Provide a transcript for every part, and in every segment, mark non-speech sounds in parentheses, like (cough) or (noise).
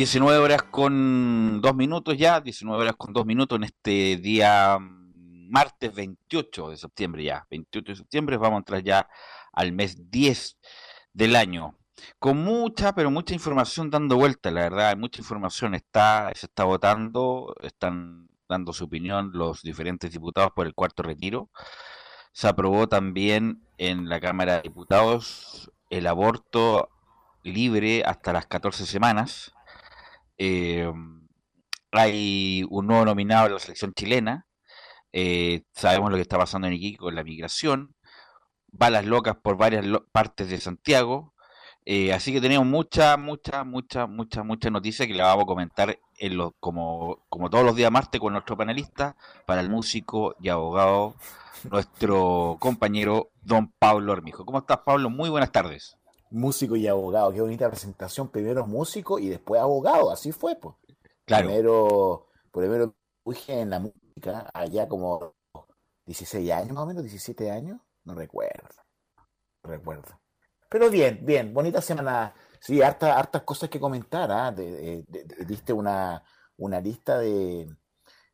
19 horas con 2 minutos ya, 19 horas con 2 minutos en este día mm, martes 28 de septiembre ya, 28 de septiembre, vamos a entrar ya al mes 10 del año. Con mucha, pero mucha información dando vuelta, la verdad, mucha información está, se está votando, están dando su opinión los diferentes diputados por el cuarto retiro. Se aprobó también en la Cámara de Diputados el aborto libre hasta las 14 semanas. Eh, hay un nuevo nominado en la selección chilena. Eh, sabemos lo que está pasando en Iquique con la migración. Balas locas por varias partes de Santiago. Eh, así que tenemos mucha, mucha, mucha, mucha, mucha noticia que la vamos a comentar en lo, como, como todos los días martes con nuestro panelista, para el músico y abogado, nuestro compañero don Pablo Armijo. ¿Cómo estás, Pablo? Muy buenas tardes músico y abogado. Qué bonita presentación. Primero músico y después abogado. Así fue, pues. Claro. Primero, primero en la música, allá como 16 años más o menos, 17 años. No recuerdo. No recuerdo. Pero bien, bien. Bonita semana. Sí, hartas, hartas cosas que comentar. ¿ah? diste una, una lista de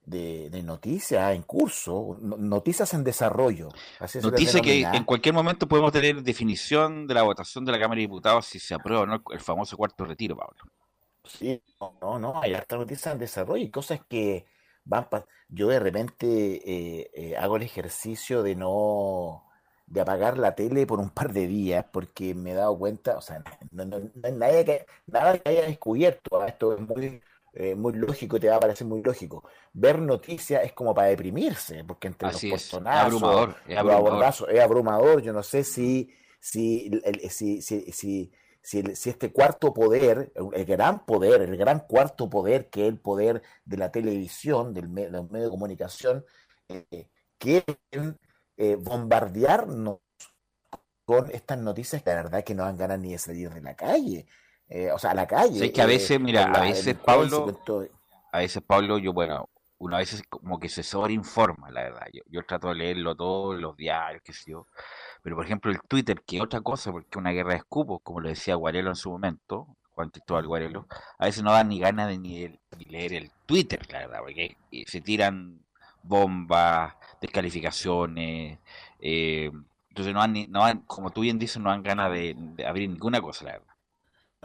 de, noticias en curso, noticias en desarrollo. Noticias que en cualquier momento podemos tener definición de la votación de la Cámara de Diputados si se aprueba o no el famoso cuarto retiro, Pablo. Sí, no, no, hay hartas noticias en desarrollo y cosas que van Yo de repente eh, eh, hago el ejercicio de no de apagar la tele por un par de días porque me he dado cuenta, o sea, no, no, hay que, nada que haya descubierto, esto es muy eh, muy lógico, te va a parecer muy lógico. Ver noticias es como para deprimirse, porque entre los personajes, es abrumador, es abrumador. Yo no sé si, si, si, si, si, este cuarto poder, el gran poder, el gran cuarto poder, que es el poder de la televisión, del, medio de comunicación, eh, quieren eh, bombardearnos con estas noticias que la verdad que no dan ganas ni de salir de la calle. Eh, o sea, a la calle. Sí, que a veces, eh, mira, a veces Pablo, a veces Pablo, yo, bueno, una vez como que se sobreinforma, la verdad. Yo, yo trato de leerlo todo, los diarios, qué sé yo. Pero, por ejemplo, el Twitter, que es otra cosa, porque una guerra de escupos, como lo decía Guarelo en su momento, Juan Cristóbal Guarelo, a veces no da ni ganas de ni, leer el Twitter, la verdad, porque se tiran bombas, descalificaciones, eh, entonces no dan, no como tú bien dices, no dan ganas de abrir ninguna cosa, la verdad.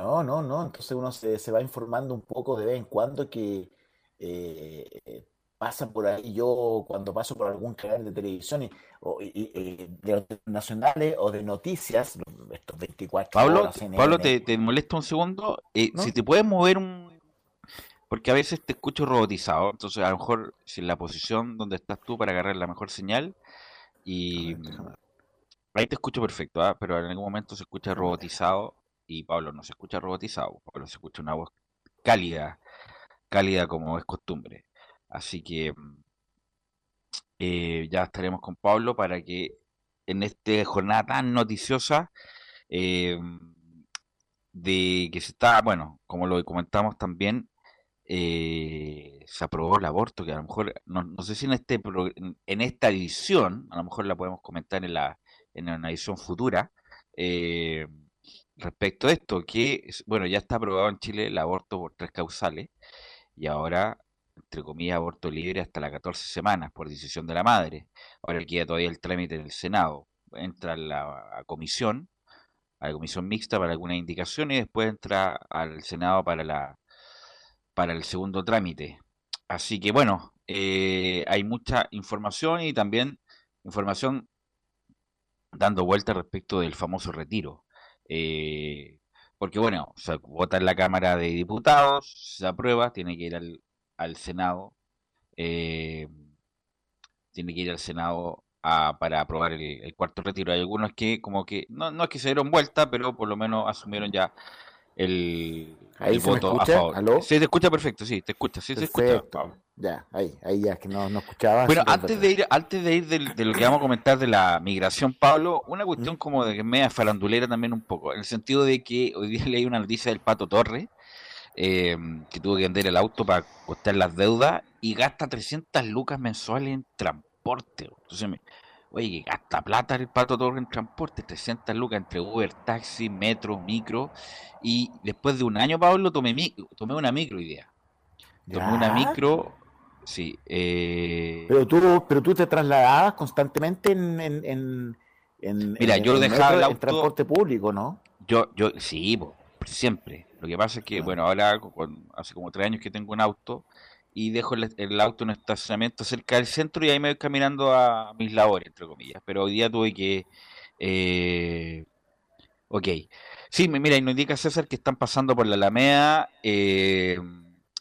No, no, no. Entonces uno se, se va informando un poco de vez en cuando que eh, pasa por ahí. Yo cuando paso por algún canal de televisión o, de nacionales o de noticias, estos 24 Pablo, Pablo, te, te molesta un segundo. Eh, si te puedes mover un... Porque a veces te escucho robotizado, entonces a lo mejor si en la posición donde estás tú para agarrar la mejor señal y... Ahí te escucho perfecto, ¿ah? pero en algún momento se escucha robotizado y Pablo no se escucha robotizado, Pablo se escucha una voz cálida, cálida como es costumbre. Así que mm, eh, ya estaremos con Pablo para que en esta jornada tan noticiosa eh, de que se está, bueno, como lo comentamos también, eh, se aprobó el aborto, que a lo mejor, no, sé si en este en esta edición, a lo mejor la podemos comentar en la en una edición futura, respecto a esto, que, bueno, ya está aprobado en Chile el aborto por tres causales y ahora, entre comillas, aborto libre hasta las 14 semanas por decisión de la madre. Ahora queda todavía el trámite en el Senado. Entra a la comisión, a la comisión mixta para alguna indicación y después entra al Senado para, la, para el segundo trámite. Así que bueno, eh, hay mucha información y también información dando vuelta respecto del famoso retiro. Eh, porque bueno, se vota en la Cámara de Diputados, se aprueba, tiene que ir al, Senado. Eh, tiene que ir al Senado para aprobar el, cuarto retiro. Hay algunos que como que, no, no es que se dieron vuelta, pero por lo menos asumieron ya el, voto a favor. Sí, te escucha perfecto, sí, te escucha, sí, se escucha. Ya, ahí, ahí ya, que no, no escuchaba. Bueno, antes de ir, antes de ir de, lo que vamos a comentar de la migración, Pablo, una cuestión como de que media farandulera también un poco, en el sentido de que hoy día (laughs) leí una noticia del Pato Torre, eh, que tuvo que vender el auto para costar las deudas y gasta 300 lucas mensuales en transporte. Entonces, me, oye, que gasta plata el Pato Torre en transporte, 300 lucas entre Uber, taxi, metro, micro. Y después de un año, Pablo, tomé, tomé una micro idea. Tomé una micro Sí. Eh... Pero, tú, pero tú te trasladabas constantemente en, en, en, Mira, yo dejaba el auto... transporte público, ¿no? Yo, yo sí, siempre. Lo que pasa es que, ah. bueno, ahora hace como tres años que tengo un auto y dejo el, auto en un estacionamiento cerca del centro y ahí me voy caminando a mis labores, entre comillas. Pero hoy día tuve que... Eh... Ok. Sí, mira, y nos indica César que están pasando por la Alameda. Eh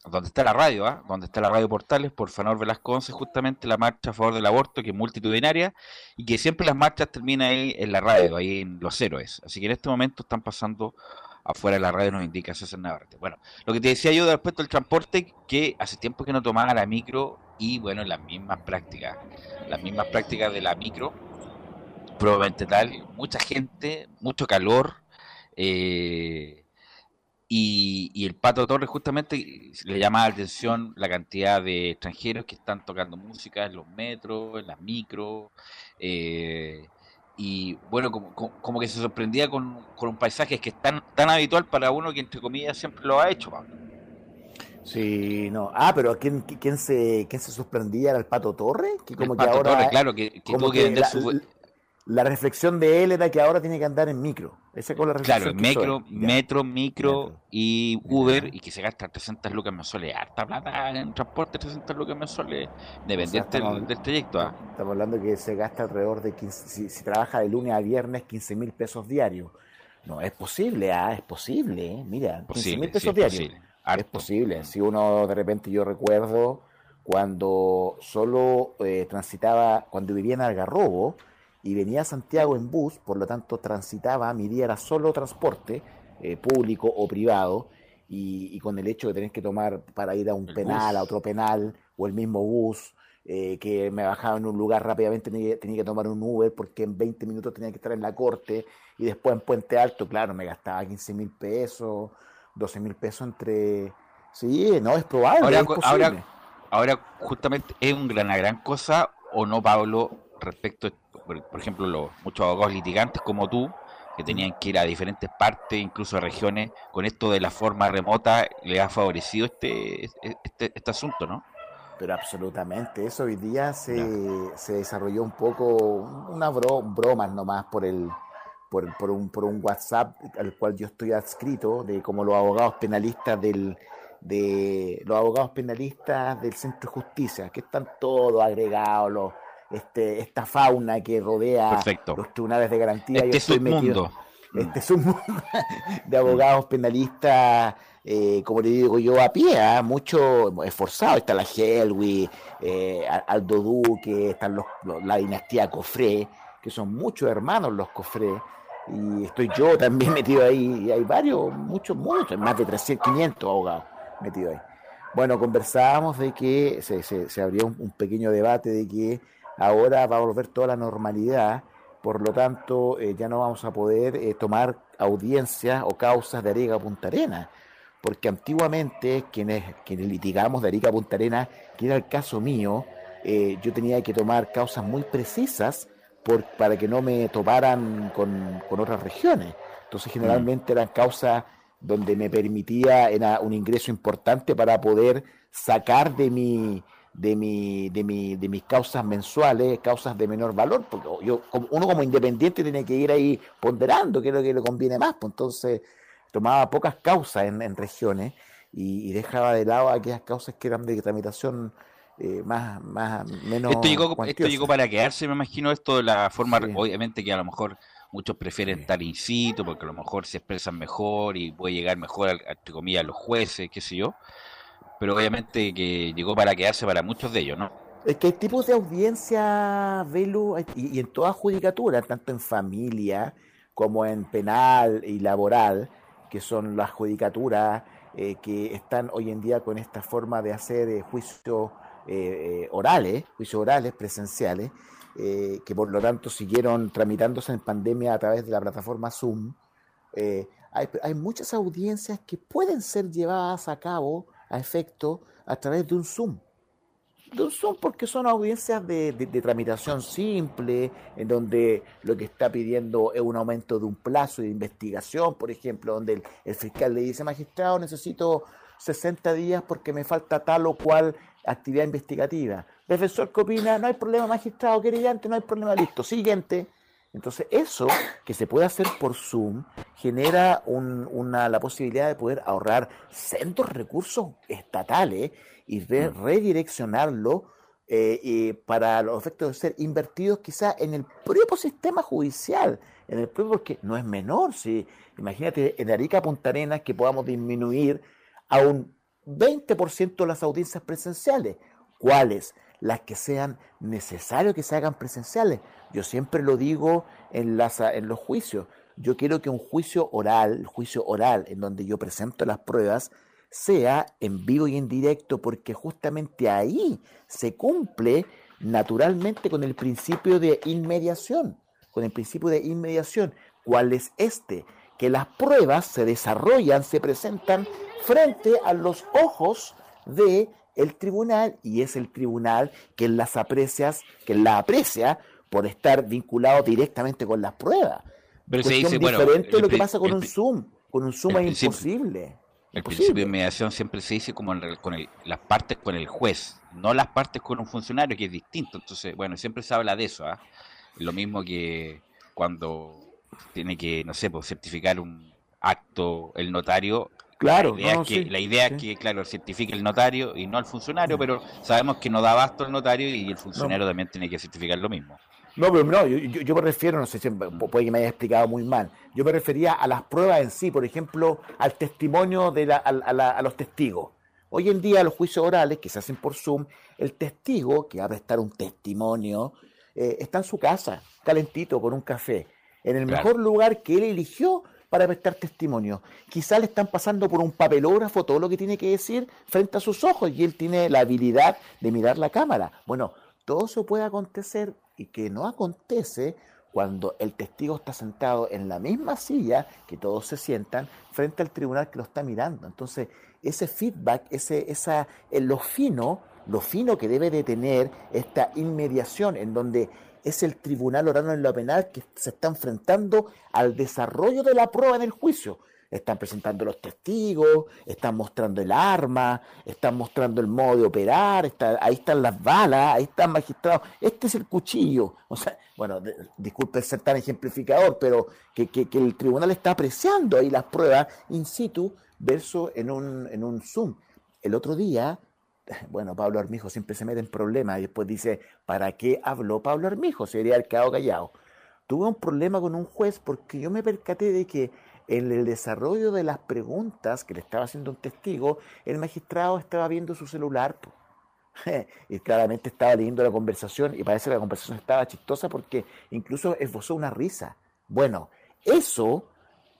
donde está la radio, ¿ah? donde está la radio Portales, por Fanor Velasco 11, justamente la marcha a favor del aborto, que es multitudinaria, y que siempre las marchas terminan ahí en la radio, ahí en Los Héroes. Así que en este momento están pasando afuera de la radio, nos indica César Navarrete. Bueno, lo que te decía yo respecto al transporte, que hace tiempo que no tomaba la micro, y bueno, las mismas prácticas, las mismas prácticas de la micro, probablemente tal, mucha gente, mucho calor, eh, y, el Pato Torres justamente le llama la atención la cantidad de extranjeros que están tocando música en los metros, en las micros. Eh, y bueno, como, como, que se sorprendía con, un paisaje que es tan, tan habitual para uno que entre comillas siempre lo ha hecho, Pablo. Sí, no. Ah, pero ¿quién, quién, se, quién se sorprendía era el Pato Torres? Que como que ahora, claro, que, tuvo que vender su la reflexión de él era que ahora tiene que andar en micro. Esa la reflexión. Claro, metro, metro, micro y Uber, y que se gasta 300 lucas mensuales. Harta plata en transporte, 300 lucas mensuales, dependiente del, trayecto. ¿ah? Estamos hablando que se gasta alrededor de 15, si, trabaja de lunes a viernes, 15 mil pesos diarios. No, es posible, ah, es posible. ¿eh? Mira, 15 mil pesos diarios. Es posible. Si uno de repente, yo recuerdo cuando solo eh, transitaba, cuando vivía en Algarrobo, y venía a Santiago en bus, por lo tanto transitaba, mi día era solo transporte, eh, público o privado, y, con el hecho de tener que tomar para ir a un penal, a otro penal, o el mismo bus, eh, que me bajaba en un lugar rápidamente, tenía, que tomar un Uber porque en 20 minutos tenía que estar en la corte, y después en Puente Alto, claro, me gastaba 15 mil pesos, 12 mil pesos entre... Sí, no, es probable. Ahora, ahora, justamente es una gran cosa, o no, Pablo, respecto por, ejemplo, los muchos abogados litigantes como tú, que tenían que ir a diferentes partes, incluso a regiones, con esto de la forma remota, le ha favorecido este, este, este asunto, ¿no? Pero absolutamente, eso hoy día se, se desarrolló un poco, una bro, broma nomás por el por, por, un, por un WhatsApp al cual yo estoy adscrito, de como los abogados penalistas del, de los abogados penalistas del Centro de Justicia, que están todos agregados, los este, esta fauna que rodea los tribunales de garantía. Este es un mundo. Este es un mundo (laughs) de abogados penalistas, eh, como le digo yo, a pie, ¿ah? mucho esforzado. Está la Helwi, eh, Aldo Duque, están los, la dinastía Cofré, que son muchos hermanos los Cofré. Y estoy yo también (laughs) metido ahí. Y hay varios, muchos, muchos, más de 300, 500 abogados metidos ahí. Bueno, conversábamos de que se, se, abrió un pequeño debate de que ahora va a volver toda la normalidad, por lo tanto eh, ya no vamos a poder eh, tomar audiencias o causas de Arica Punta Arena, porque antiguamente quienes, quienes litigamos de Arica Punta Arena, que era el caso mío, eh, yo tenía que tomar causas muy precisas para que no me toparan con, con otras regiones. Entonces generalmente eran causas donde me permitía era un ingreso importante para poder sacar de mi de, mi, de, mi, de mis causas mensuales, causas de menor valor, porque yo, uno como independiente tiene que ir ahí ponderando qué es lo que le conviene más, pues entonces tomaba pocas causas en, regiones y, dejaba de lado aquellas causas que eran de tramitación eh, más, más, menos. Esto llegó, esto llegó para quedarse, me imagino, esto de la forma, obviamente que a lo mejor muchos prefieren estar in situ porque a lo mejor se expresan mejor y puede llegar mejor, a, entre comillas, a los jueces, qué sé yo pero obviamente que llegó para quedarse para muchos de ellos, ¿no? Es que hay tipos de audiencia, Velu, y, en toda judicatura, tanto en familia como en penal y laboral, que son las judicaturas eh, que están hoy en día con esta forma de hacer eh, juicios eh, orales, juicios orales presenciales, que por lo tanto siguieron tramitándose en pandemia a través de la plataforma Zoom. Hay, hay, muchas audiencias que pueden ser llevadas a cabo a efecto a través de un Zoom son porque son audiencias de, tramitación simple, en donde lo que está pidiendo es un aumento de un plazo de investigación, por ejemplo, donde el, fiscal le dice, magistrado, necesito 60 días porque me falta tal o cual actividad investigativa. Defensor que opina, no hay problema, magistrado, querellante, no hay problema, listo, siguiente. Entonces, eso que se puede hacer por Zoom genera una, la posibilidad de poder ahorrar centros recursos estatales y mm. redireccionarlo eh, para los efectos de ser invertidos quizá en el propio sistema judicial, en el propio, porque no es menor, si imagínate en Arica Punta Arenas que podamos disminuir a un 20% las audiencias presenciales. ¿Cuáles? Las que sean necesarias que se hagan presenciales. Yo siempre lo digo en, las, en los juicios. Yo quiero que un juicio oral, juicio oral, en donde yo presento las pruebas, sea en vivo y en directo, porque justamente ahí se cumple naturalmente con el principio de inmediación, con el principio de inmediación. ¿Cuál es este? Que las pruebas se desarrollan, se presentan frente a los ojos de el tribunal y es el tribunal que las aprecias, que la aprecia por estar vinculado directamente con las pruebas. Pero se dice, diferente lo que pasa con un Zoom. Con un Zoom es imposible. El principio de mediación siempre se dice como con las partes con el juez, no las partes con un funcionario, que es distinto. Entonces, bueno, siempre se habla de eso. ¿ah? Lo mismo que cuando tiene que, no sé, pues, certificar un acto el notario. Claro, la idea, es, que, la idea es que, claro, certifique el notario y no el funcionario, pero sabemos que no da abasto el notario y el funcionario también tiene que certificar lo mismo. No, pero no, yo, me refiero, no sé si puede que me haya explicado muy mal, yo me refería a las pruebas en sí, por ejemplo, al testimonio de la, a, los testigos. Hoy en día los juicios orales que se hacen por Zoom, el testigo que va a prestar un testimonio eh, está en su casa, calentito, con un café, en el mejor lugar que él eligió para prestar testimonio. Quizá le están pasando por un papelógrafo todo lo que tiene que decir frente a sus ojos y él tiene la habilidad de mirar la cámara. Bueno, todo eso puede acontecer y que no acontece cuando el testigo está sentado en la misma silla que todos se sientan frente al tribunal que lo está mirando. Entonces, ese feedback, ese, esa, lo fino, lo fino que debe de tener esta inmediación en donde es el tribunal orano en lo penal que se está enfrentando al desarrollo de la prueba en el juicio están presentando los testigos, están mostrando el arma, están mostrando el modo de operar, está, ahí están las balas, ahí están magistrados, este es el cuchillo. O sea, bueno, disculpe ser tan ejemplificador, pero que, que, el tribunal está apreciando ahí las pruebas in situ versus en un, en un Zoom. El otro día, (laughs) bueno, Pablo Armijo siempre se mete en problemas y después dice, ¿para qué habló Pablo Armijo? Se debería haber quedado callado. Tuve un problema con un juez porque yo me percaté de que en el desarrollo de las preguntas que le estaba haciendo un testigo, el magistrado estaba viendo su celular (laughs) y claramente estaba leyendo la conversación y parece que la conversación estaba chistosa porque incluso esbozó una risa. Bueno, eso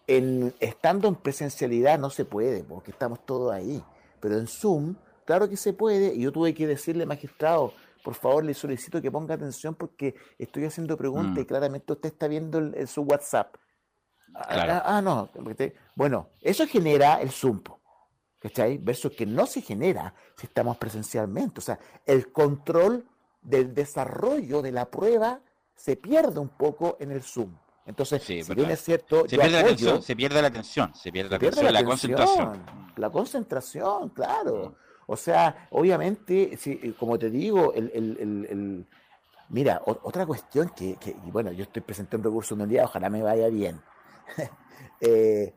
en, estando en presencialidad no se puede porque estamos todos ahí, pero en Zoom, claro que se puede y yo tuve que decirle, magistrado, por favor le solicito que ponga atención porque estoy haciendo preguntas y mm. claramente usted está viendo su WhatsApp. Ah, ah, no. Bueno, eso genera el Zoom, ¿cachai? Versus que no se genera si estamos presencialmente. O sea, el control del desarrollo de la prueba se pierde un poco en el Zoom. Entonces, si bien es cierto, se, pierde la atención, se pierde la atención, se pierde la, la, concentración. La concentración, claro. Mm. O sea, obviamente, si, como te digo, el, el, el, mira, otra cuestión que, que, bueno, yo estoy presentando un recurso un día, ojalá me vaya bien. (laughs) Eh,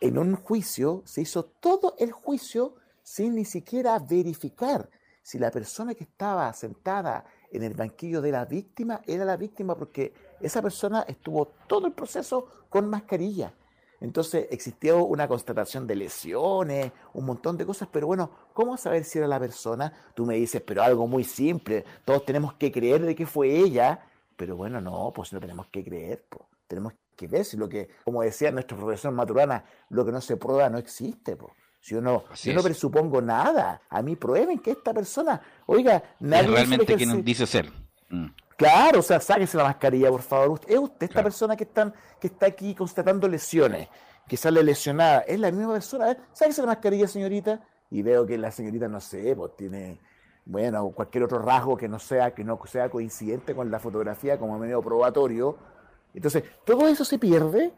en un juicio se hizo todo el juicio sin ni siquiera verificar si la persona que estaba sentada en el banquillo de la víctima era la víctima, porque esa persona estuvo todo el proceso con mascarilla. Entonces existió una constatación de lesiones, un montón de cosas, pero bueno, ¿cómo saber si era la persona? Tú me dices, pero algo muy simple, todos tenemos que creer de que fue ella, pero bueno, no, pues no tenemos que creer, pues. tenemos que ver si lo que, como decía nuestro profesor Maturana, lo que no se prueba no existe, pues. Si yo no, yo no presupongo nada, a mí prueben que esta persona, oiga, nadie es realmente quien dice ser. Mm. Claro, o sea, sáquese la mascarilla, por favor. ¿Es usted esta persona que, están, que está aquí constatando lesiones, que sale lesionada? ¿Es la misma persona? Sáquese la mascarilla, señorita. Y veo que la señorita, no sé, pues tiene, bueno, cualquier otro rasgo que no sea, que no sea coincidente con la fotografía como medio probatorio. Entonces, todo eso se pierde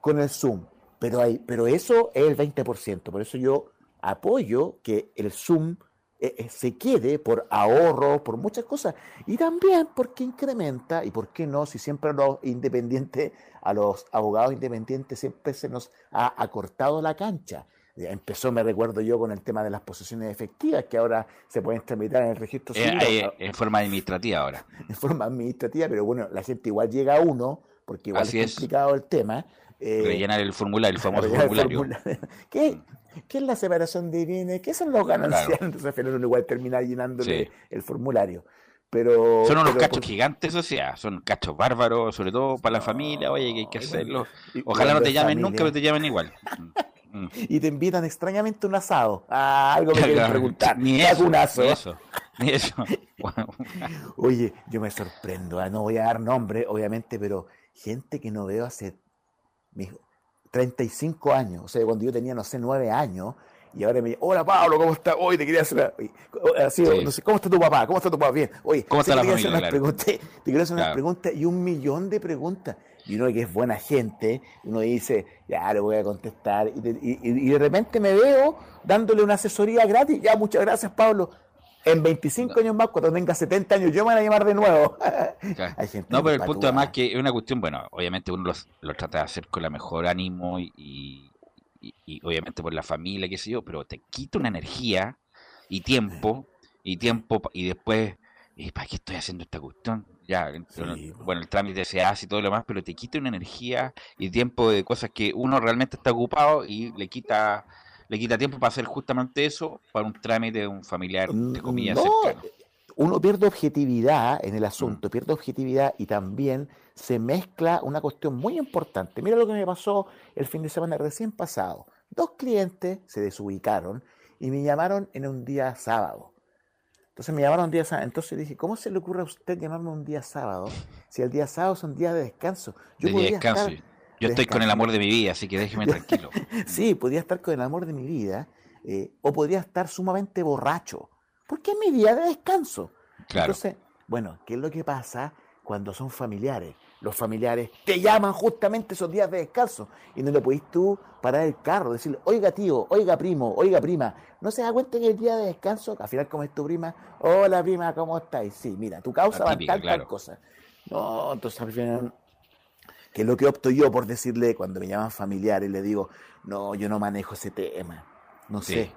con el Zoom. Pero, hay, pero eso es el 20%. Por eso yo apoyo que el Zoom eh, eh, se quede por ahorro, por muchas cosas, y también porque incrementa, y por qué no, si siempre a los independientes, a los abogados independientes siempre se nos ha acortado la cancha. Empezó, me recuerdo yo, con el tema de las posesiones efectivas, que ahora se pueden tramitar en el registro eh, civil. en forma administrativa ahora. (laughs) En forma administrativa, pero bueno, la gente igual llega a uno, porque igual es complicado el tema, eh, rellenar el formulario, el (laughs) famoso formulario. (laughs) ¿Qué, ¿Qué, es la separación de bienes? ¿Qué son los gananciales? Entonces, uno igual termina llenándole el formulario. Pero, son unos cachos gigantes, o sea, son cachos bárbaros, sobre todo para la familia, oye, que hay que hacerlo. Ojalá no te llamen nunca, pero te llamen igual. Mm. y te invitan extrañamente un asado. Ah, algo me quieren preguntar. Ni eso, ni eso, ni (laughs) eso. Oye, yo me sorprendo, ah, no voy a dar nombre, obviamente, pero gente que no veo hace mis 35 años, o sea, cuando yo tenía, no sé, 9 años, y ahora me dice, hola Pablo, ¿cómo estás? Hoy te quería hacer así, no sé, ¿cómo está tu papá? ¿Cómo está tu papá? Bien. Oye, ¿cómo está la familia? Hacer preguntas, te quiero hacer unas preguntas y un millón de preguntas. Y uno que es buena gente, uno dice, ya le voy a contestar. Y de, y de repente me veo dándole una asesoría gratis. Ya, muchas gracias, Pablo. En 25 años más, cuando tenga 70 años, yo me van a llamar de nuevo. (laughs) no, pero el punto además que es una cuestión, bueno, obviamente uno lo, trata de hacer con la mejor ánimo y, obviamente por la familia, qué sé yo, pero te quita una energía y tiempo, y tiempo, y después, ¿para qué estoy haciendo esta cuestión? Ya, bueno, el trámite se hace y todo lo demás, pero te quita una energía y tiempo de cosas que uno realmente está ocupado y le quita le quita tiempo para hacer justamente eso para un trámite de un familiar, de comillas, cercano. Uno pierde objetividad en el asunto, mm. pierde objetividad y también se mezcla una cuestión muy importante. Mira lo que me pasó el fin de semana recién pasado. Dos clientes se desubicaron y me llamaron en un día sábado. Entonces me llamaron un día sábado. Entonces dije, ¿cómo se le ocurre a usted llamarme un día sábado si el día sábado es un día de descanso? Yo de descanso. Yo estoy con el amor de mi vida, así que déjeme tranquilo. (laughs) sí, podría estar con el amor de mi vida, eh, o podría estar sumamente borracho, porque es mi día de descanso. Claro. Entonces, bueno, ¿qué es lo que pasa cuando son familiares? Los familiares te llaman justamente esos días de descanso y no le podís tú parar el carro, decirle, oiga tío, oiga primo, oiga prima, ¿no se da cuenta que el día de descanso, al final como es tu prima, hola prima, ¿cómo estáis? Sí, mira, tu causa va a tal, tal cosa. No, entonces al final que es lo que opto yo por decirle cuando me llaman familiares, le digo, no, yo no manejo ese tema, no sé.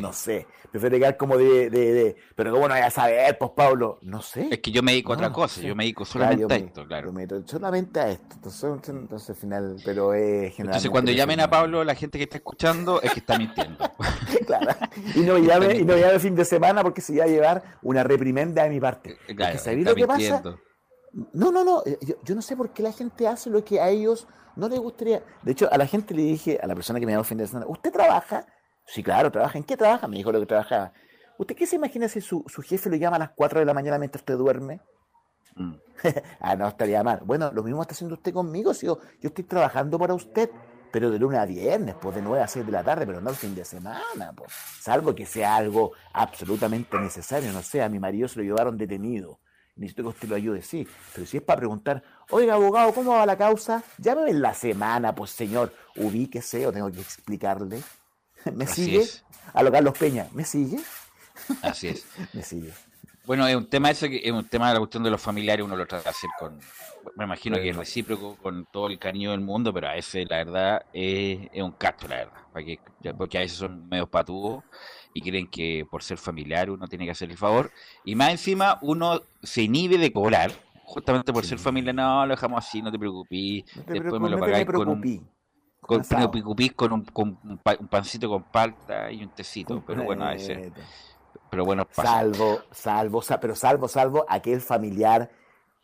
No sé, prefiero llegar como de, de, pero ¿cómo no voy a saber, pues Pablo? No sé. Es que yo me dedico a otra cosa, yo me dedico solamente a esto, claro. Me solamente a esto, entonces, entonces al final, pero es Entonces cuando llamen a Pablo, la gente que está escuchando es que está mintiendo. (laughs) claro, y no (laughs) llame, y no llame el fin de semana porque se va a llevar una reprimenda de mi parte. Claro, ¿Sabéis lo que pasa? No, no, no. Eh, yo, no sé por qué la gente hace lo que a ellos no les gustaría. De hecho, a la gente le dije, a la persona que me llamó fin de semana, ¿usted trabaja? Sí, claro, trabaja. ¿En qué trabaja? Me dijo lo que trabajaba. ¿Usted qué se imagina si su, jefe lo llama a las 4 de la mañana mientras usted duerme? Mm. (laughs) ah, no, estaría mal. Bueno, lo mismo está haciendo usted conmigo. Si yo, yo estoy trabajando para usted, pero de lunes a viernes, pues de 9 a 6 de la tarde, pero no el fin de semana, pues. Salvo que sea algo absolutamente necesario. No sé, a mi marido se lo llevaron detenido necesito que usted lo ayude, sí. Pero si es para preguntar, oiga, abogado, ¿cómo va la causa? Llámeme en la semana, pues señor, ubíquese o tengo que explicarle. ¿Me sigue? A lo Carlos Peña, ¿me sigue? Así es. (laughs) Me sigue. Bueno, es un tema que es un tema de la cuestión de los familiares, uno lo trata de hacer con, me imagino que es recíproco, con todo el cariño del mundo, pero a ese la verdad es, un cacho, la verdad, porque, porque a veces son medios patudos y creen que por ser familiar uno tiene que hacer el favor. Y más encima uno se inhibe de cobrar, justamente por ser familia, no, lo dejamos así, no te preocupes, después me lo pagáis con un... con un picupís con, un, con un, pancito con palta y un tecito, pero bueno, a veces. Pero bueno, Salvo, salvo, pero salvo, salvo aquel familiar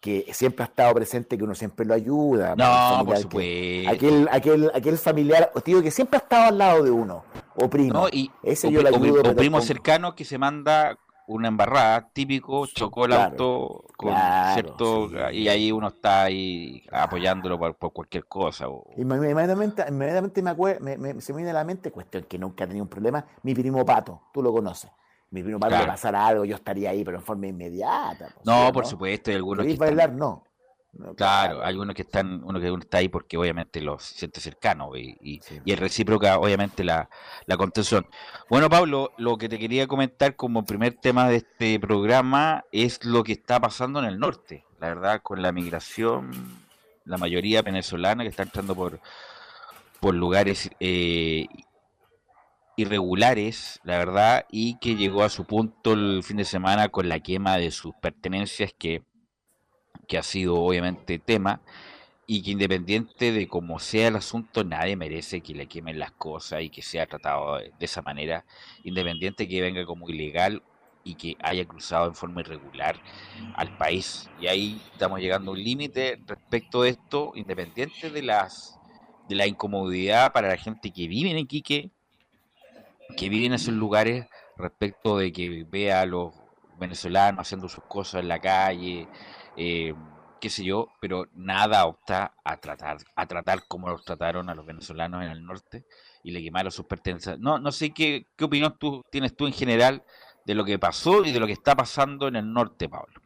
que siempre ha estado presente, que uno siempre lo ayuda. No, por supuesto. aquel, aquel, aquel familiar, tío, que siempre ha estado al lado de uno, o primo. y, Ese yo o, primo cercano que se manda una embarrada, típico, chocó el auto con cierto y ahí uno está ahí apoyándolo por, cualquier cosa. O... Inmediatamente, inmediatamente me, acuerdo, me, se me viene a la mente, cuestión que nunca ha tenido un problema, mi primo Pato, tú lo conoces. Mi primo Pato le pasara algo, yo estaría ahí, pero en forma inmediata. Pues, no, por supuesto, hay algunos que bailar? No claro, hay unos que están, uno que está ahí porque obviamente los siente cercano y, y, y es recíproca, obviamente, la, la contención. Bueno, Pablo, lo que te quería comentar como primer tema de este programa es lo que está pasando en el norte, la verdad, con la migración, la mayoría venezolana que está entrando por, por lugares eh, irregulares, la verdad, y que llegó a su punto el fin de semana con la quema de sus pertenencias que que ha sido obviamente tema y que independiente de cómo sea el asunto, nadie merece que le quemen las cosas y que sea tratado de esa manera, independiente que venga como ilegal y que haya cruzado en forma irregular al país. Y ahí estamos llegando a un límite respecto de esto, independiente de las de la incomodidad para la gente que vive en Iquique, que vive en esos lugares, respecto de que vea a los venezolanos haciendo sus cosas en la calle, eh, qué sé yo, pero nada opta a tratar, a tratar como los trataron a los venezolanos en el norte y le quemaron sus pertenencias. No, no sé qué, qué opinión tú tienes tú en general de lo que pasó y de lo que está pasando en el norte, Pablo.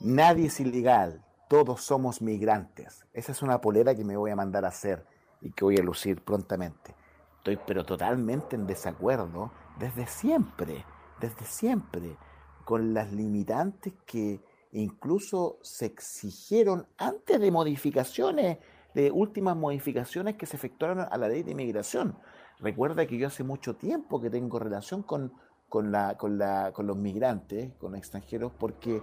Nadie es ilegal, todos somos migrantes. Esa es una polera que me voy a mandar a hacer y que voy a lucir prontamente. Estoy pero totalmente en desacuerdo desde siempre, desde siempre, con las limitantes que incluso se exigieron antes de modificaciones, de últimas modificaciones que se efectuaron a la ley de inmigración. Recuerda que yo hace mucho tiempo que tengo relación con, con, la, con, la, con los migrantes, con los extranjeros, porque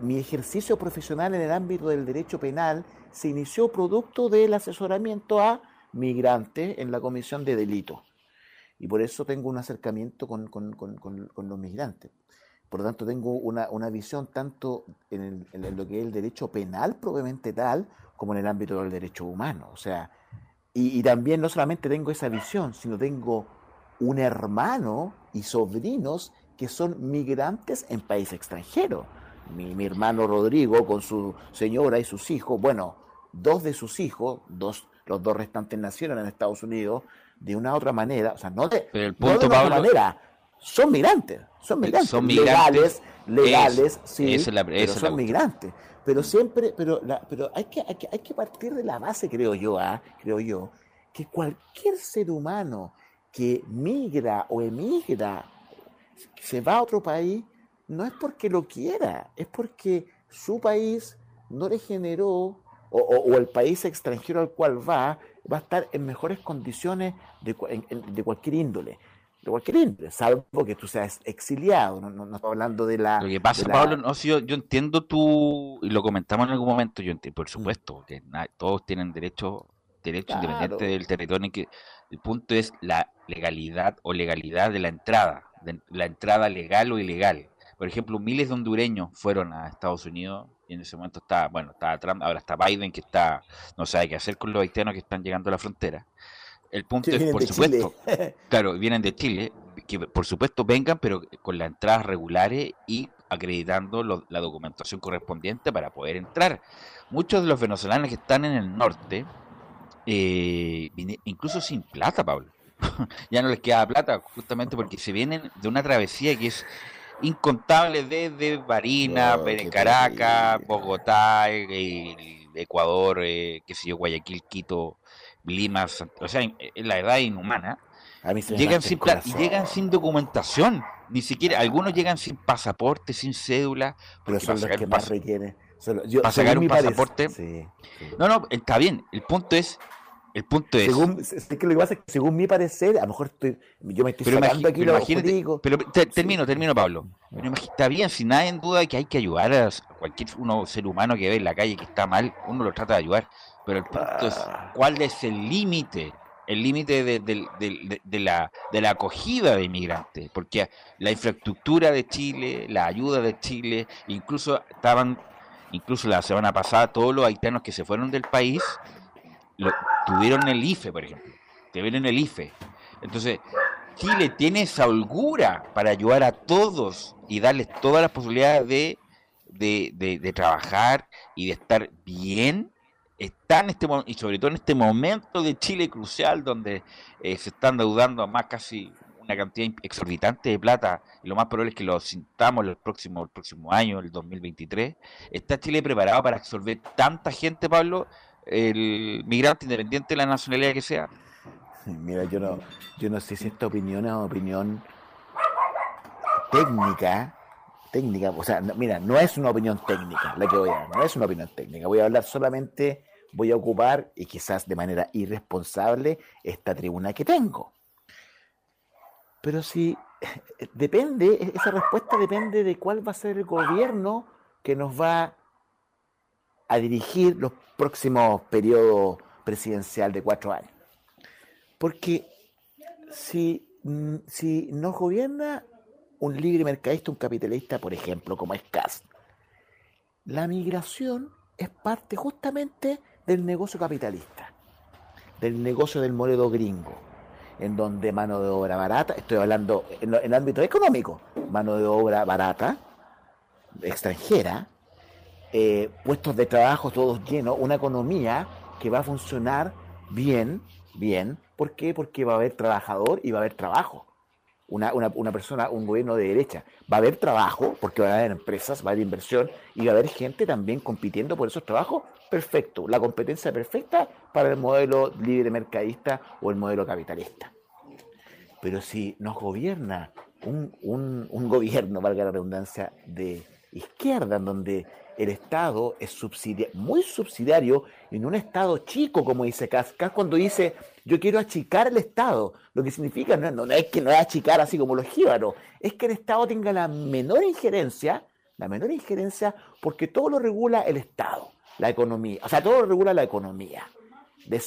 mi ejercicio profesional en el ámbito del derecho penal se inició producto del asesoramiento a migrantes en la comisión de delitos. Y por eso tengo un acercamiento con, con, con, con los migrantes. Por lo tanto, tengo una, visión tanto en, lo que es el derecho penal probablemente tal, como en el ámbito del derecho humano. O sea, y, también no solamente tengo esa visión, sino tengo un hermano y sobrinos que son migrantes en país extranjero. Mi, mi, hermano Rodrigo con su señora y sus hijos, bueno, dos de sus hijos, dos, los dos restantes nacieron en Estados Unidos de una u otra manera, o sea, no de, el punto, otra manera, son migrantes, son migrantes, son legales, legales, sí, pero son migrantes. Pero siempre, pero, pero hay, que, hay, que, hay que partir de la base, creo yo, ¿ah? creo yo, que cualquier ser humano que migra o emigra, se va a otro país, no es porque lo quiera, es porque su país no le generó, o, el país extranjero al cual va, va a estar en mejores condiciones de, de cualquier índole de cualquier índole, salvo que tú seas exiliado, no, no, estoy hablando de la... Lo que pasa, Pablo, no, yo, yo entiendo tú, y lo comentamos en algún momento, yo entiendo, por mm. supuesto, que todos tienen derecho, derecho independiente del territorio, en que el punto es la legalidad o legalidad de la entrada, de la entrada legal o ilegal. Por ejemplo, miles de hondureños fueron a Estados Unidos y en ese momento está, bueno, está Trump, ahora está Biden que está, no sabe qué hacer con los haitianos que están llegando a la frontera. El punto es, por supuesto, claro, vienen de Chile, que por supuesto vengan, pero con las entradas regulares y acreditando la documentación correspondiente para poder entrar. Muchos de los venezolanos que están en el norte, eh, incluso sin plata, Pablo, (laughs) ya no les queda plata, justamente porque se vienen de una travesía que es incontable desde Barina, Caracas, Bogotá, eh, Ecuador, eh, qué sé yo, Guayaquil, Quito, Lima, o sea, en la edad inhumana, llegan sin llegan sin documentación, ni siquiera, algunos llegan sin pasaporte, sin cédula, pero son los que más requieren. para sacar un pasaporte. No, no, está bien. El punto es, el punto es. Según, es que lo que pasa es que según mi parecer, a lo mejor estoy, yo me estoy pero sacando aquí pero Pero termino, termino, Pablo. Pero está bien, sin nada en duda que hay que ayudar a cualquier uno ser humano que ve en la calle que está mal, uno lo trata de ayudar Pero el punto es, ah. ¿cuál es el límite? El límite de, la, de la acogida de inmigrantes, porque la infraestructura de Chile, la ayuda de Chile, incluso estaban, incluso la semana pasada, todos los haitianos que se fueron del país lo, tuvieron el IFE, por ejemplo, tuvieron el IFE. Entonces, Chile tiene esa holgura para ayudar a todos y darles todas las posibilidades de, de trabajar y de estar bien está en este y sobre todo en este momento de Chile crucial donde eh, se están deudando a más casi una cantidad exorbitante de plata y lo más probable es que lo sintamos el próximo el próximo año, el 2023. ¿Está Chile preparado para absorber tanta gente, Pablo, el migrante independiente de la nacionalidad que sea? Mira, yo no yo no sé si esta opinión es opinión técnica técnica, o sea, mira, no es una opinión técnica la que voy a dar, no es una opinión técnica, voy a hablar solamente, voy a ocupar, y quizás de manera irresponsable, esta tribuna que tengo. Pero si (laughs) depende, esa respuesta depende de cuál va a ser el gobierno que nos va a dirigir los próximos periodos presidencial de cuatro años. Porque si, si nos gobierna un libre mercadista, un capitalista, por ejemplo, como es Kass. La migración es parte justamente del negocio capitalista, del negocio del modelo gringo, en donde mano de obra barata, estoy hablando en, el ámbito económico, mano de obra barata, extranjera, eh, puestos de trabajo todos llenos, una economía que va a funcionar bien, bien, ¿por qué? Porque va a haber trabajador y va a haber trabajo una, una, una, persona, un gobierno de derecha. Va a haber trabajo, porque va a haber empresas, va a haber inversión y va a haber gente también compitiendo por esos trabajos. Perfecto, la competencia perfecta para el modelo libre mercadista o el modelo capitalista. Pero si nos gobierna un, un, un gobierno, valga la redundancia, de izquierda, en donde el Estado es subsidiario, muy subsidiario en un Estado chico, como dice Cascas, cuando dice yo quiero achicar el Estado, lo que significa no, no, es que no es achicar así como los jíbaros, es que el Estado tenga la menor injerencia, la menor injerencia, porque todo lo regula el Estado, la economía, o sea, todo lo regula la economía. De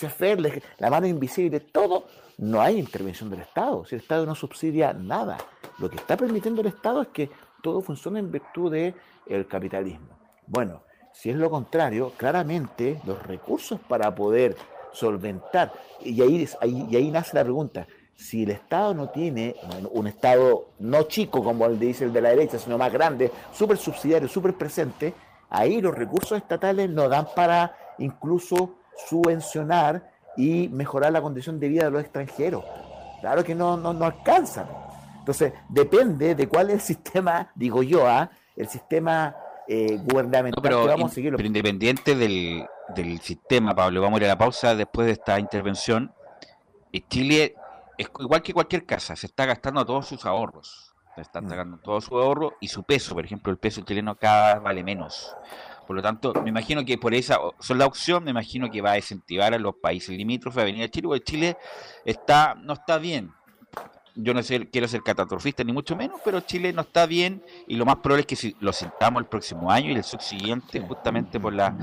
la mano invisible, todo, no hay intervención del Estado. Si el Estado no subsidia nada, lo que está permitiendo el Estado es que todo funcione en virtud del capitalismo. Bueno, si es lo contrario, claramente los recursos para poder solventar, y ahí, y ahí nace la pregunta, si el Estado no tiene un Estado no chico como el dice el de la derecha, sino más grande, súper subsidiario, súper presente, ahí los recursos estatales no dan para incluso subvencionar y mejorar la condición de vida de los extranjeros. Claro que no, no, no alcanzan. Entonces, depende de cuál es el sistema, digo yo, ¿ah? el sistema eh, gubernamental pero, vamos a seguir. Pero independiente del, del, sistema, Pablo, vamos a ir a la pausa después de esta intervención. Chile es igual que cualquier casa, se está gastando todos sus ahorros. Se está mm. gastando todo su ahorro y su peso, por ejemplo, el peso chileno cada vez vale menos. Por lo tanto, me imagino que por esa son la opción, me imagino que va a incentivar a los países limítrofes a venir a Chile, porque Chile está no está bien yo no sé, quiero ser catastrofista ni mucho menos, pero Chile no está bien y lo más probable es que si lo sentamos el próximo año y el subsiguiente justamente por la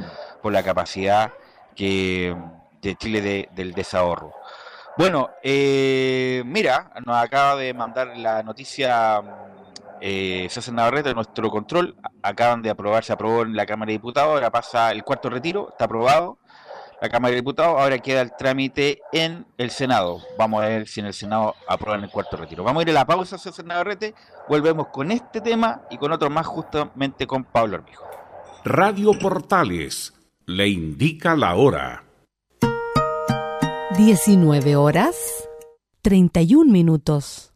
por la capacidad que de Chile del desahorro. Bueno, eh, mira, nos acaba de mandar la noticia eh, César Navarrete de nuestro control. Acaban de aprobar, se aprobó en la Cámara de Diputados, ahora pasa el cuarto retiro, está aprobado la Cámara de Diputados, ahora queda el trámite en el Senado. Vamos a ver si en el Senado aprueban el cuarto retiro. Vamos a ir a la pausa, César Navarrete, volvemos con este tema y con otro más justamente con Pablo Armijo. Radio Portales le indica la hora. 19 horas 31 minutos.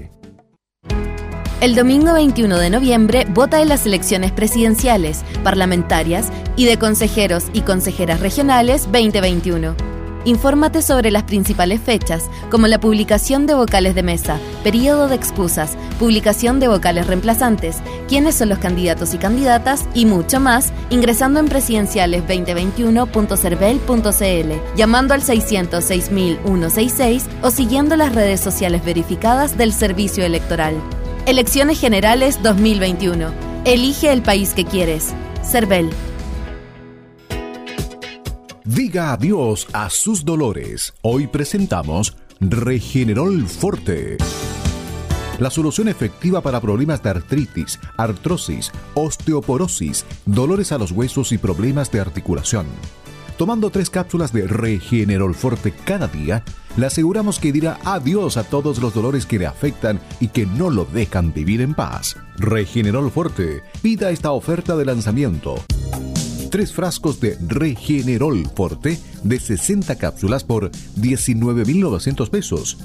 El domingo 21 de noviembre vota en las elecciones presidenciales, parlamentarias y de consejeros y consejeras regionales 2021. Infórmate sobre las principales fechas, como la publicación de vocales de mesa, periodo de excusas, publicación de vocales reemplazantes, quiénes son los candidatos y candidatas y mucho más, ingresando en presidenciales2021.cervel.cl, llamando al 606.166 o siguiendo las redes sociales verificadas del Servicio Electoral. Elecciones Generales 2021. Elige el país que quieres. CERVEL. Diga adiós a sus dolores. Hoy presentamos Regenerol Forte. La solución efectiva para problemas de artritis, artrosis, osteoporosis, dolores a los huesos y problemas de articulación. Tomando tres cápsulas de Regenerol Forte cada día, le aseguramos que dirá adiós a todos los dolores que le afectan y que no lo dejan vivir en paz. Regenerol Forte. Pida esta oferta de lanzamiento tres frascos de Regenerol Forte de 60 cápsulas por 19.900 pesos.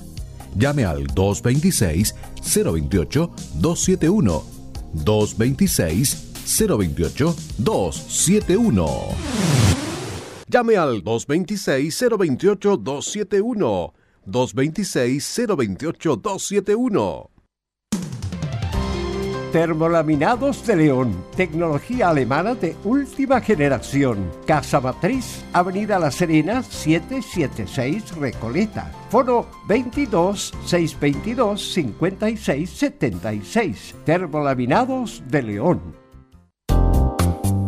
Llame al 226-028-271. 226-028-271. Llame al 226-028-271. 226-028-271. Termolaminados de León, tecnología alemana de última generación. Casa Matriz, Avenida La Serena, 776 Recoleta. Foro 22 622 56 76. Termolaminados de León.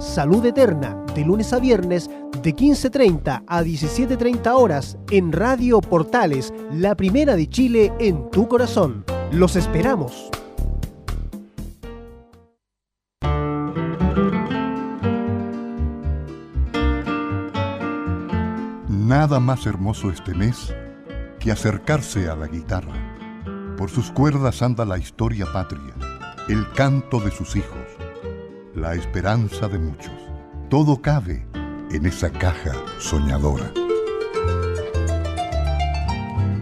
Salud Eterna, de lunes a viernes, de 15.30 a 17.30 horas, en Radio Portales, la primera de Chile en tu corazón. Los esperamos. Nada más hermoso este mes que acercarse a la guitarra. Por sus cuerdas anda la historia patria, el canto de sus hijos, la esperanza de muchos. Todo cabe en esa caja soñadora.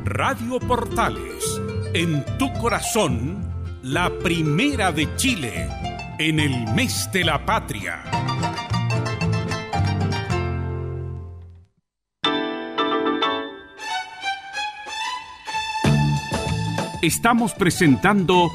Radio Portales en tu corazón, la primera de Chile, en el mes de la patria. Estamos presentando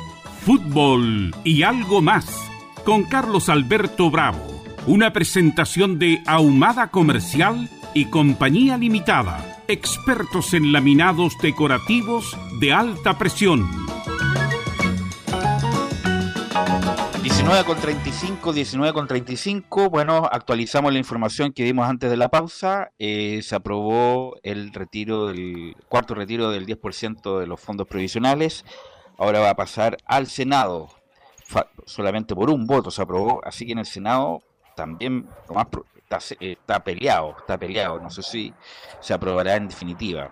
Fútbol y algo más con Carlos Alberto Bravo, una presentación de Ahumada Comercial y Compañía Limitada expertos en laminados decorativos de alta presión. 19 con 35, 19 con 35. Bueno, actualizamos la información que dimos antes de la pausa. Eh, se aprobó el retiro del cuarto retiro del 10% de los fondos provisionales. Ahora va a pasar al Senado. Solamente por un voto se aprobó. Así que en el Senado también lo más, está, peleado, está peleado. No sé si se aprobará en definitiva.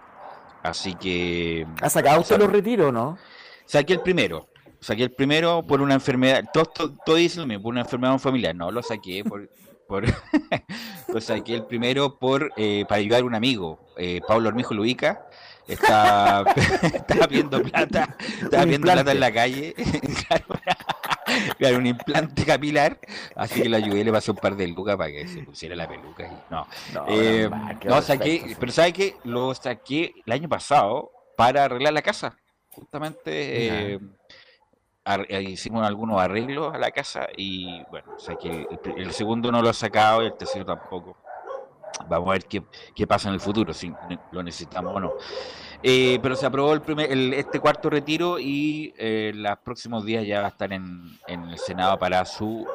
Así que. ¿Ha sacado usted los retiros, no? Saqué el primero. Saqué el primero por una enfermedad. Todo, todo, dice lo mismo, por una enfermedad familiar. No, lo saqué por. por (laughs) lo saqué el primero por eh, para ayudar a un amigo. Eh, Pablo Armijo lo ubica. Está, (laughs) está viendo plata, está viendo plata en la calle. (laughs) (laughs) un implante capilar, así que lo ayudé, le pasé un par de lucas para que se pusiera la peluca. Y, no, no, eh, saqué, pero ¿sabe qué? Lo saqué el año pasado para arreglar la casa. Justamente eh, eh, hicimos algunos arreglos a la casa y bueno, saqué el, el, segundo no lo he sacado y el tercero tampoco. Vamos a ver qué, qué pasa en el futuro, si lo necesitamos o no. Eh, pero se aprobó el primer, este cuarto retiro y eh, los próximos días ya va a estar en, el Senado para su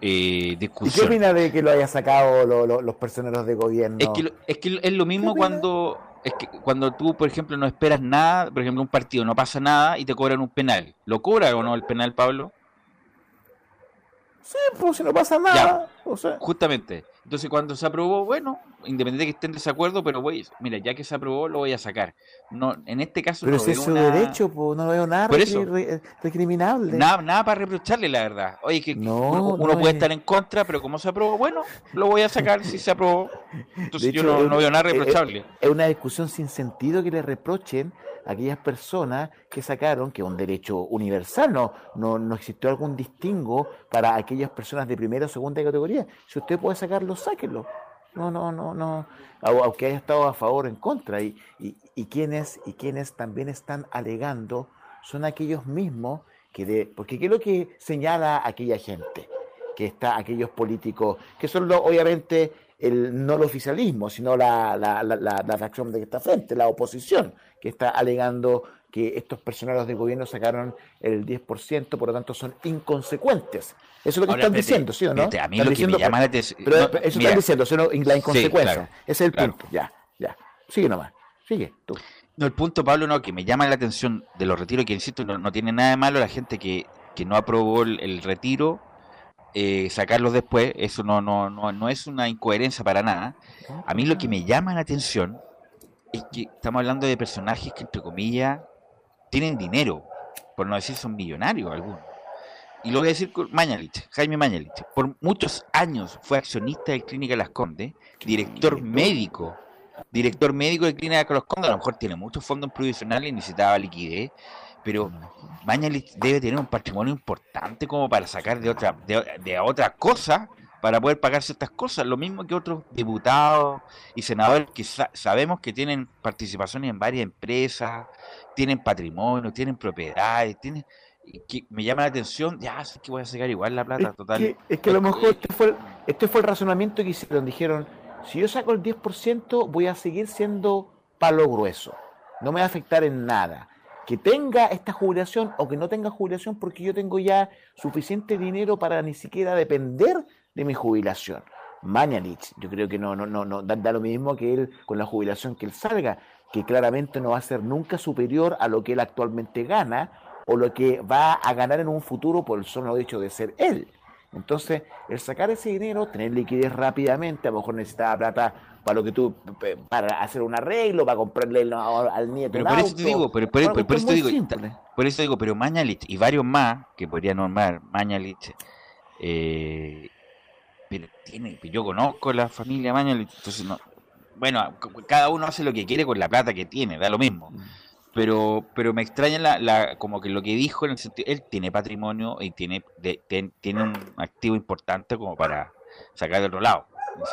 eh, discusión. ¿Y qué opina de que lo haya sacado los personeros de gobierno? Es que, es que es lo mismo cuando es que cuando tú, por ejemplo, no esperas nada, por ejemplo, un partido no pasa nada y te cobran un penal. ¿Lo cobra o no el penal, Pablo? Sí, pues si no pasa nada. Justamente. Entonces, cuando se aprobó, bueno, independiente de que esté en desacuerdo, pero voy, mira, ya que se aprobó, lo voy a sacar. No, en este caso pero no es su derecho, pues, no veo nada recriminable. Nada, nada para reprocharle, la verdad. Oye, que uno, puede estar en contra, pero como se aprobó, bueno, lo voy a sacar si se aprobó. Entonces, yo no, veo nada reprochable. Es, una discusión sin sentido que le reprochen a aquellas personas que sacaron, que es un derecho universal, no, no, no existió algún distingo para aquellas personas de primera o segunda categoría. Si usted puede sacarlo, sáquenlo. No, no, no, no. Aunque haya estado a favor o en contra. Y, y, quienes, y quienes también están alegando son aquellos mismos que de. Porque ¿qué es lo que señala aquella gente? Que está, aquellos políticos, que son obviamente el, no el oficialismo, sino la, la, la, la, fracción de que está frente, la oposición, que está alegando que estos personeros del gobierno sacaron el 10%, por lo tanto son inconsecuentes. Eso es lo que están diciendo, ¿sí o no? a mí lo que me llama la atención... Pero eso están diciendo, la inconsecuencia. Ese es el punto, ya, ya. Sigue nomás, sigue, tú. No, el punto, Pablo, no, que me llama la atención de los retiros, que insisto, no, tiene nada de malo la gente que, que no aprobó el, retiro, eh, sacarlos después, eso no, no, no, no es una incoherencia para nada. A mí lo que me llama la atención es que estamos hablando de personajes que, entre comillas, tienen dinero, por no decir son millonarios algunos. Y lo voy a decir con Mañalich, Jaime Mañalich, por muchos años fue accionista de Clínica Las Condes, director médico, director médico de Clínica Las Condes, a lo mejor tiene muchos fondos provisionales y necesitaba liquidez, pero Mañalich debe tener un patrimonio importante como para sacar de otra, de, otra cosa para poder pagar ciertas cosas, lo mismo que otros diputados y senadores que sabemos que tienen participaciones en varias empresas, tienen patrimonio, tienen propiedades, tienen que me llama la atención, ya sé que voy a sacar igual la plata, total. es que a lo mejor este fue, el, este fue el razonamiento que hicieron. Dijeron, si yo saco el 10%, voy a seguir siendo palo grueso. No me va a afectar en nada. Que tenga esta jubilación o que no tenga jubilación, porque yo tengo ya suficiente dinero para ni siquiera depender de mi jubilación. Mañalich, yo creo que no, no, no, no da, lo mismo que él con la jubilación que él salga, que claramente no va a ser nunca superior a lo que él actualmente gana, o lo que va a ganar en un futuro por el solo hecho de ser él. Entonces, el sacar ese dinero, tener liquidez rápidamente, a lo mejor necesitaba plata para lo que tú, para hacer un arreglo, para comprarle al nieto. Pero por eso te digo, pero por, eso digo, por eso digo, pero Mañalich y varios más que podría normar Mañalich, eh, pero tiene, yo conozco la familia Mañalich, entonces no, bueno, cada uno hace lo que quiere con la plata que tiene, da lo mismo. Mm pero pero me extraña la, la, como que lo que dijo en el sentido él tiene patrimonio y tiene tiene un activo importante como para sacar de otro lado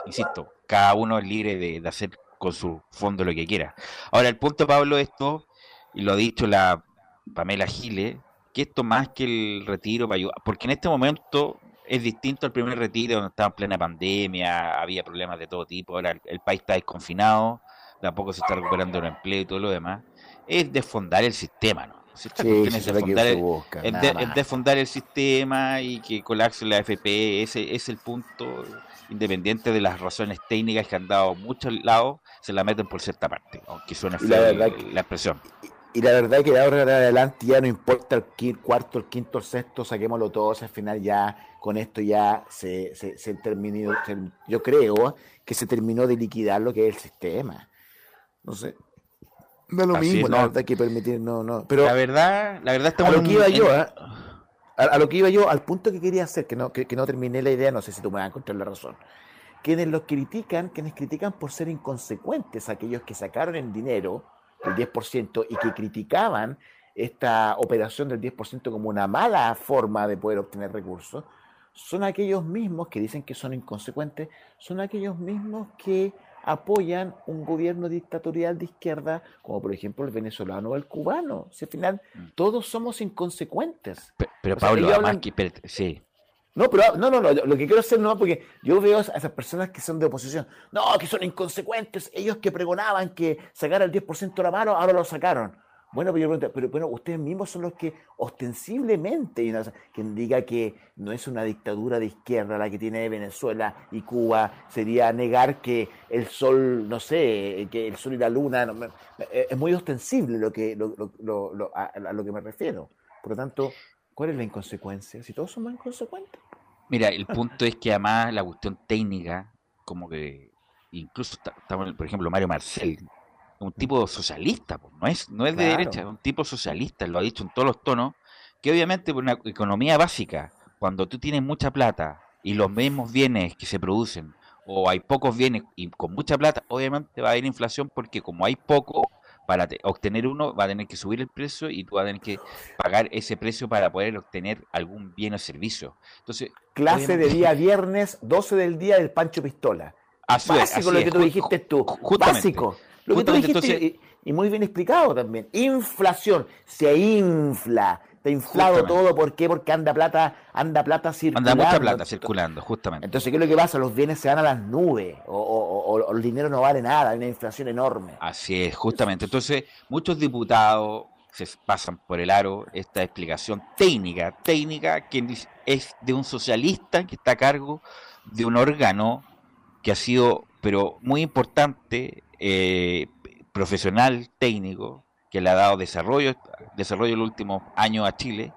insisto cada uno es libre de, hacer con su fondo lo que quiera ahora el punto Pablo esto y lo ha dicho la Pamela Gile que esto más que el retiro para ayudar porque en este momento es distinto al primer retiro donde estaba en plena pandemia había problemas de todo tipo ahora el, el país está desconfinado tampoco se está recuperando el empleo y todo lo demás es desfondar el sistema, ¿no? sí, es, desfondar el, desfondar el sistema y que colapse la FP, ese es el punto, independiente de las razones técnicas que han dado muchos lados, se la meten por cierta parte, aunque suena feo la, la, expresión. Y, la verdad es que de ahora en adelante ya no importa el cuarto, el quinto, el sexto, saquémoslo todos, al final ya con esto ya se, se, se terminó, yo creo que se terminó de liquidar lo que es el sistema. No sé, no es lo mismo, la verdad que permitir, no, no. Pero la verdad, la verdad estamos a lo que iba yo, ¿eh? a, lo que iba yo, al punto que quería hacer, que no, que, no terminé la idea, no sé si tú me vas a encontrar la razón. Quienes los critican, quienes critican por ser inconsecuentes, aquellos que sacaron el dinero, el 10%, y que criticaban esta operación del 10% como una mala forma de poder obtener recursos, son aquellos mismos que dicen que son inconsecuentes, son aquellos mismos que apoyan un gobierno dictatorial de izquierda, como por ejemplo el venezolano o el cubano. Si al final mm. todos somos inconsecuentes. Pero, Pablo, hablan... sí. No, pero no, no, no, lo que quiero hacer no, porque yo veo a esas personas que son de oposición, no, que son inconsecuentes, ellos que pregonaban que sacar el 10% de la mano, ahora lo sacaron. Bueno, pero, bueno, ustedes mismos son los que ostensiblemente, quien diga que no es una dictadura de izquierda la que tiene Venezuela y Cuba, sería negar que el sol, no sé, que el sol y la luna, eh, es muy ostensible lo que, a, lo que me refiero. Por lo tanto, ¿cuál es la inconsecuencia? Si todos somos inconsecuentes. Mira, el punto es que además la cuestión técnica, como que incluso estamos, por ejemplo, Mario Marcel, un tipo socialista, no es, no es de derecha, es un tipo socialista, lo ha dicho en todos los tonos, que obviamente por una economía básica, cuando tú tienes mucha plata y los mismos bienes que se producen, o hay pocos bienes y con mucha plata, obviamente va a haber inflación porque como hay poco, para obtener uno va a tener que subir el precio y tú vas a tener que pagar ese precio para poder obtener algún bien o servicio. Entonces, clase de día viernes, 12 del día del Pancho Pistola. Básico lo que tú dijiste tú. Básico. Lo que tú dijiste y muy bien explicado también. Inflación. Se infla Está inflado todo, ¿por qué? Porque anda plata, anda plata circulando. Anda mucha plata circulando, justamente. Entonces, ¿qué es lo que pasa? Los bienes se van a las nubes, o, el dinero no vale nada, hay una inflación enorme. Así es, justamente. Entonces, muchos diputados se pasan por el aro esta explicación técnica, técnica que es de un socialista que está a cargo de un órgano que ha sido, pero muy importante, eh, profesional, técnico, que le ha dado desarrollo, desarrollo el último año a Chile,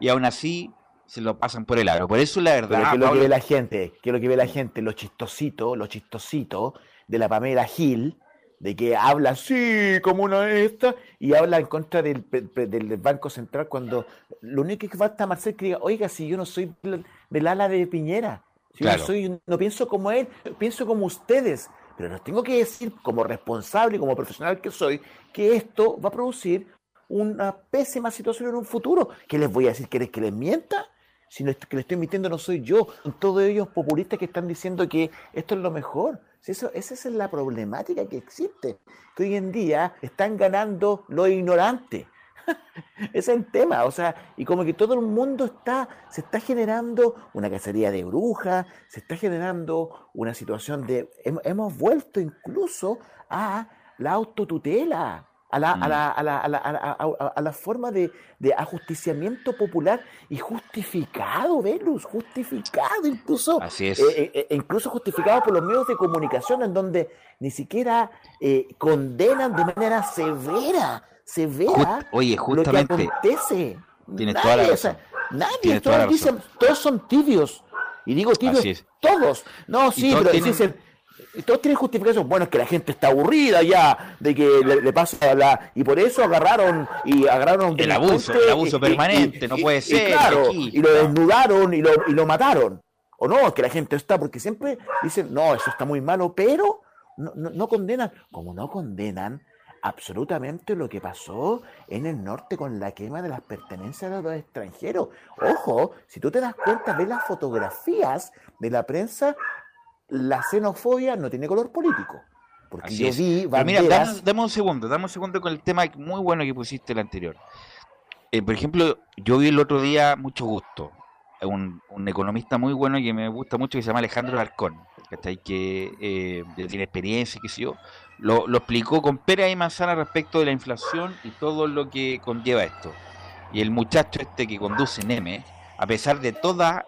y aún así se lo pasan por el aro. Por eso la verdad... ¿qué es lo que ve la gente? ¿Qué es lo que ve la gente? Los chistositos, los chistositos de la Pamela Gil, de que habla así como una de estas y habla en contra del, del, Banco Central cuando lo único que falta a Marcel que diga, oiga, si yo no soy del ala de Piñera, si yo no, soy, no pienso como él, pienso como ustedes, pero les tengo que decir como responsable y como profesional que soy que esto va a producir una pésima situación en un futuro. ¿Qué les voy a decir? ¿Quieres que les mienta? Si no, que le estoy mintiendo no soy yo, son todos ellos populistas que están diciendo que esto es lo mejor. Eso, esa es la problemática que existe, que hoy en día están ganando lo ignorante. (laughs) Es el tema, o sea, y como que todo el mundo está, se está generando una cacería de brujas, se está generando una situación de, hemos vuelto incluso a la autotutela, a la, a la, a la, a la, a la forma de, de, ajusticiamiento popular y justificado, Velus, justificado incluso. Así es. Eh, eh, eh, incluso justificado por los medios de comunicación en donde ni siquiera condenan de manera severa, severa oye, justamente, lo que acontece. Tiene toda la razón. nadie, todos, dicen, todos son tibios. Y digo tibios, todos. No, sí, pero dicen todos tienen justificación. Bueno, es que la gente está aburrida ya de que le, pasa la. Y por eso agarraron y agarraron. El abuso, el abuso permanente, no puede ser. Y, claro, y lo desnudaron y lo, y lo mataron. O no, es que la gente está, porque siempre dicen, no, eso está muy malo, pero no, no, condenan. Como no condenan absolutamente lo que pasó en el norte con la quema de las pertenencias de los extranjeros. Ojo, si tú te das cuenta, ves las fotografías de la prensa, la xenofobia no tiene color político. Porque yo vi mira, dame, un segundo, dame un segundo con el tema muy bueno que pusiste el anterior. Eh, por ejemplo, yo vi el otro día mucho gusto. Un, un, economista muy bueno que me gusta mucho que se llama Alejandro Arcón, que eh, tiene experiencia, que sé yo, lo, lo explicó con pera y manzana respecto de la inflación y todo lo que conlleva esto. Y el muchacho este que conduce Neme, a pesar de toda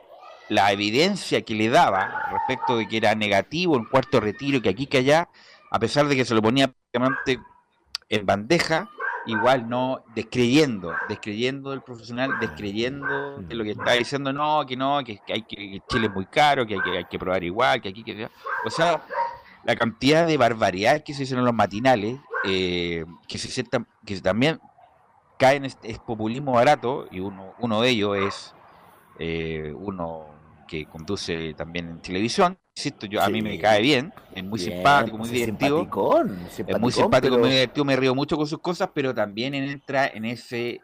la evidencia que le daba respecto de que era negativo en cuarto retiro, que aquí que allá, a pesar de que se lo ponía prácticamente en bandeja, igual no descreyendo, descreyendo del profesional, descreyendo de lo que está diciendo, no, que no, que, hay que, Chile es muy caro, que hay que, hay que probar igual, que aquí que o sea, la cantidad de barbaridades que se hicieron en los matinales, eh, que se que también caen es, es, populismo barato y uno, uno de ellos es eh, uno que conduce también en televisión. Insisto, yo, a mí me cae bien, es muy simpático, muy divertido. es muy simpático, muy divertido, me río mucho con sus cosas, pero también entra en ese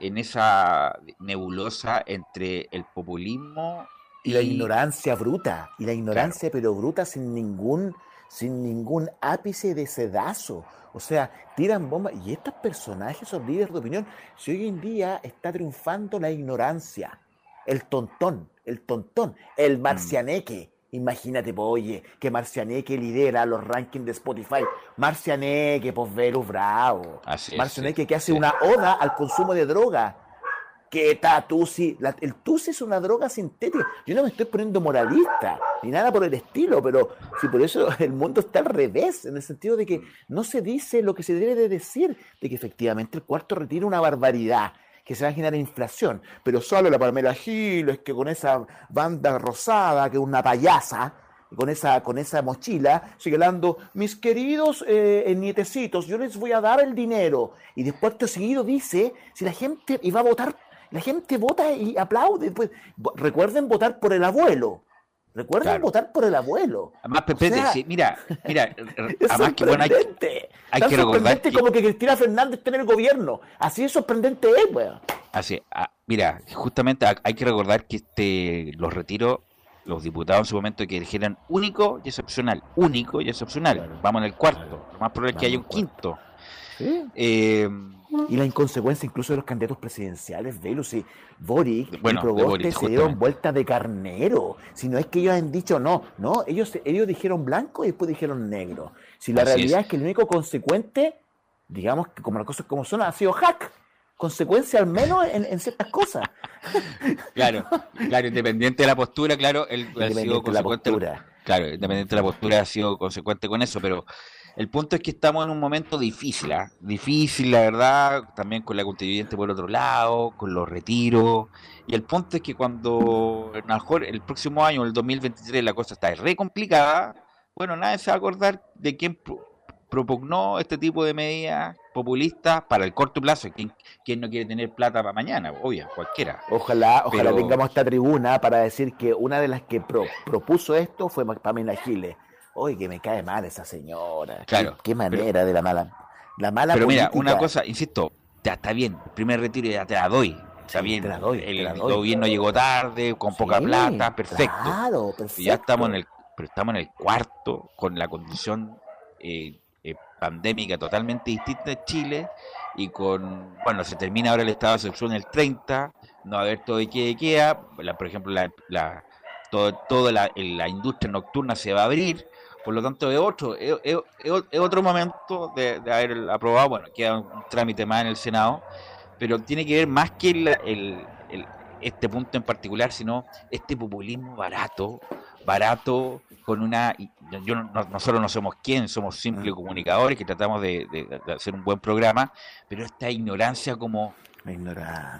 en esa nebulosa entre el populismo y, la ignorancia bruta, y la ignorancia pero bruta sin ningún sin ningún ápice de sedazo. O sea, tiran bombas. Y estos personajes son líderes de opinión. Si hoy en día está triunfando la ignorancia, el tontón, el tontón, el mm. marcianeque. Imagínate, pues, oye, que Marcianeque lidera los rankings de Spotify. Marcianeque, pues Verus Bravo. Marcianeque que hace una oda al consumo de droga. Que está Tusi. el Tusi es una droga sintética. Yo no me estoy poniendo moralista, ni nada por el estilo, pero si por eso (laughs) el mundo está al revés, en el sentido de que no se dice lo que se debe de decir, de que efectivamente el cuarto retira una barbaridad que se va a generar inflación. Pero solo la Pamela Giles, que con esa banda rosada, que es una payasa, con esa, con esa mochila, señalando, mis queridos eh, nietecitos, yo les voy a dar el dinero. Y después seguido dice, si la gente iba a votar, la gente vota y aplaude. Pues, recuerden votar por el abuelo. Recuerden votar por el abuelo. Además, Pepe, mira, mira, (laughs) es además que bueno, hay, hay que recordar como que Cristina Fernández en el gobierno. Así es sorprendente es, weón. Así, ah, mira, justamente hay que recordar que este los retiros los diputados en su momento que eligieran único y excepcional. Único y excepcional. Vamos en el cuarto. Lo más probable es que haya un quinto. Eh, y la inconsecuencia incluso de los candidatos presidenciales, Velus y Boric bueno, y Proboste se dieron vuelta de carnero. Si no es que ellos han dicho no, no, ellos, ellos dijeron blanco y después dijeron negro. Si la realidad es. que el único consecuente, digamos que como las cosas como son, ha sido Hack consecuencia al menos en, ciertas cosas. (laughs) Claro, claro, independiente de la postura, claro, él ha sido consecuente. Claro, independiente de la postura ha sido consecuente con eso, pero el punto es que estamos en un momento difícil, ¿ah? difícil, la verdad, también con la constituyente por otro lado, con los retiros. Y el punto es que cuando, a lo mejor el próximo año, el 2023, la cosa está re complicada, bueno, nadie se va a acordar de quién propugnó este tipo de medidas populistas para el corto plazo. ¿Quién, no quiere tener plata para mañana? Obvio, cualquiera. Ojalá, ojalá tengamos esta tribuna para decir que una de las que propuso esto fue Pamela Giles. Oye, que me cae mal esa señora. Claro. Qué, manera de la mala. La mala Pero mira, una cosa, insisto, ya está bien. El primer retiro ya te la doy. Está bien. el, gobierno llegó tarde, con poca plata, perfecto. Claro, perfecto. ya estamos en el, pero estamos en el cuarto con la condición eh, eh, pandémica totalmente distinta en Chile y con, bueno, se termina ahora el estado de excepción el 30, no va a haber todo de qué queda, por ejemplo, la, la, todo, toda la, la, industria nocturna se va a abrir, por lo tanto es otro, es, otro momento de, haber aprobado, bueno, queda un, trámite más en el Senado, pero tiene que ver más que el, el, este punto en particular, sino este populismo barato, barato, con una... Yo, nosotros no somos quién, somos simples comunicadores que tratamos de, hacer un buen programa, pero esta ignorancia como...